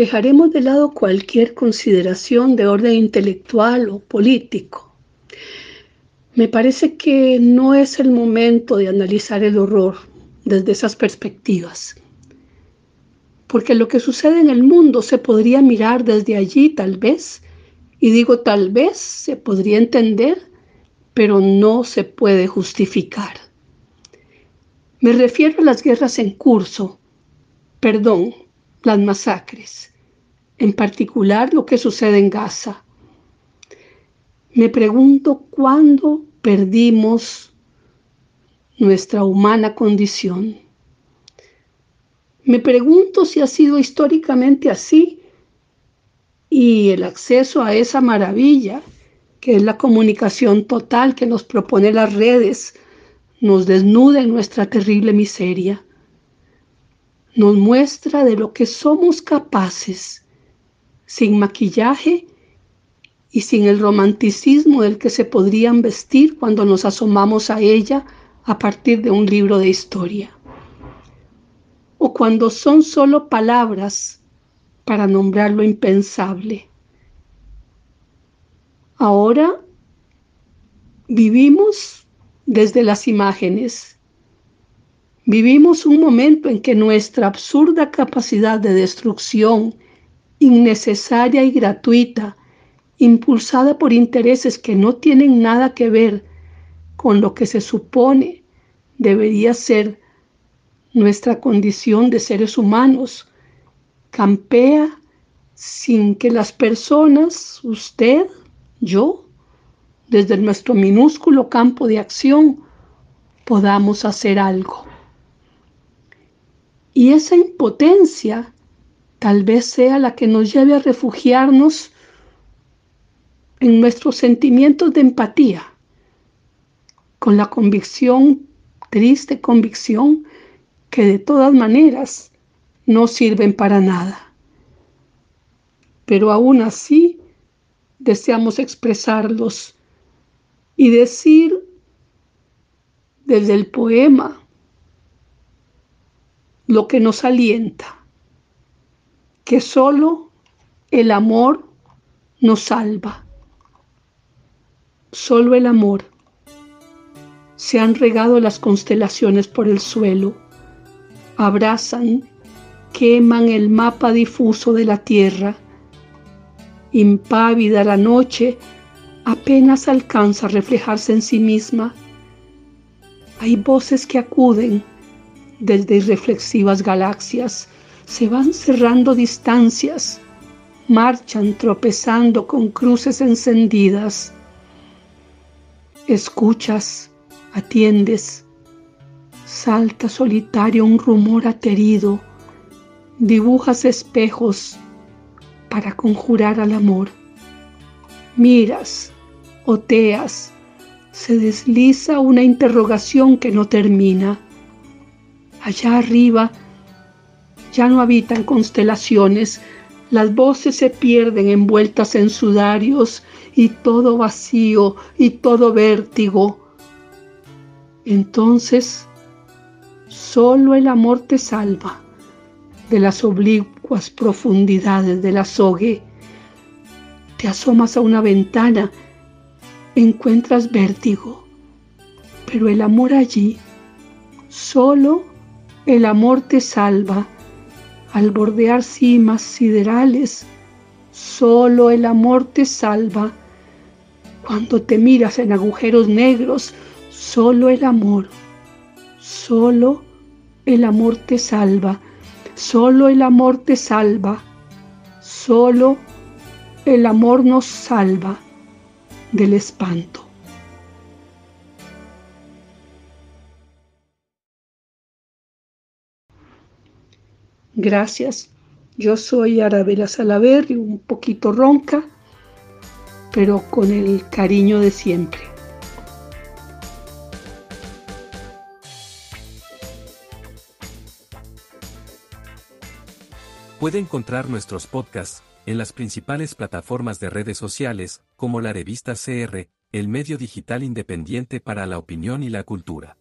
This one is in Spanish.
Dejaremos de lado cualquier consideración de orden intelectual o político. Me parece que no es el momento de analizar el horror desde esas perspectivas, porque lo que sucede en el mundo se podría mirar desde allí tal vez, y digo tal vez se podría entender, pero no se puede justificar. Me refiero a las guerras en curso, perdón, las masacres, en particular lo que sucede en Gaza. Me pregunto cuándo perdimos nuestra humana condición. Me pregunto si ha sido históricamente así y el acceso a esa maravilla que es la comunicación total que nos propone las redes nos desnuda en nuestra terrible miseria, nos muestra de lo que somos capaces, sin maquillaje y sin el romanticismo del que se podrían vestir cuando nos asomamos a ella a partir de un libro de historia, o cuando son solo palabras para nombrar lo impensable. Ahora vivimos desde las imágenes. Vivimos un momento en que nuestra absurda capacidad de destrucción, innecesaria y gratuita, impulsada por intereses que no tienen nada que ver con lo que se supone debería ser nuestra condición de seres humanos, campea sin que las personas, usted, yo, desde nuestro minúsculo campo de acción, podamos hacer algo. Y esa impotencia tal vez sea la que nos lleve a refugiarnos en nuestros sentimientos de empatía, con la convicción, triste convicción, que de todas maneras no sirven para nada. Pero aún así deseamos expresarlos y decir desde el poema lo que nos alienta, que solo el amor nos salva, solo el amor. Se han regado las constelaciones por el suelo, abrazan, queman el mapa difuso de la tierra, impávida la noche apenas alcanza a reflejarse en sí misma. Hay voces que acuden desde irreflexivas galaxias, se van cerrando distancias, marchan tropezando con cruces encendidas. Escuchas, atiendes, salta solitario un rumor aterido, dibujas espejos para conjurar al amor. Miras, oteas, se desliza una interrogación que no termina. Allá arriba ya no habitan constelaciones, las voces se pierden envueltas en sudarios y todo vacío y todo vértigo. Entonces, solo el amor te salva de las oblicuas profundidades del azogue. Te asomas a una ventana encuentras vértigo, pero el amor allí, solo el amor te salva. Al bordear cimas siderales, solo el amor te salva. Cuando te miras en agujeros negros, solo el amor, solo el amor te salva, solo el amor te salva, solo el amor nos salva del espanto. Gracias, Yo soy Arabela Salaverri, un poquito ronca, pero con el cariño de siempre. Puede encontrar nuestros podcasts en las principales plataformas de redes sociales, como la revista CR, el medio digital independiente para la opinión y la cultura.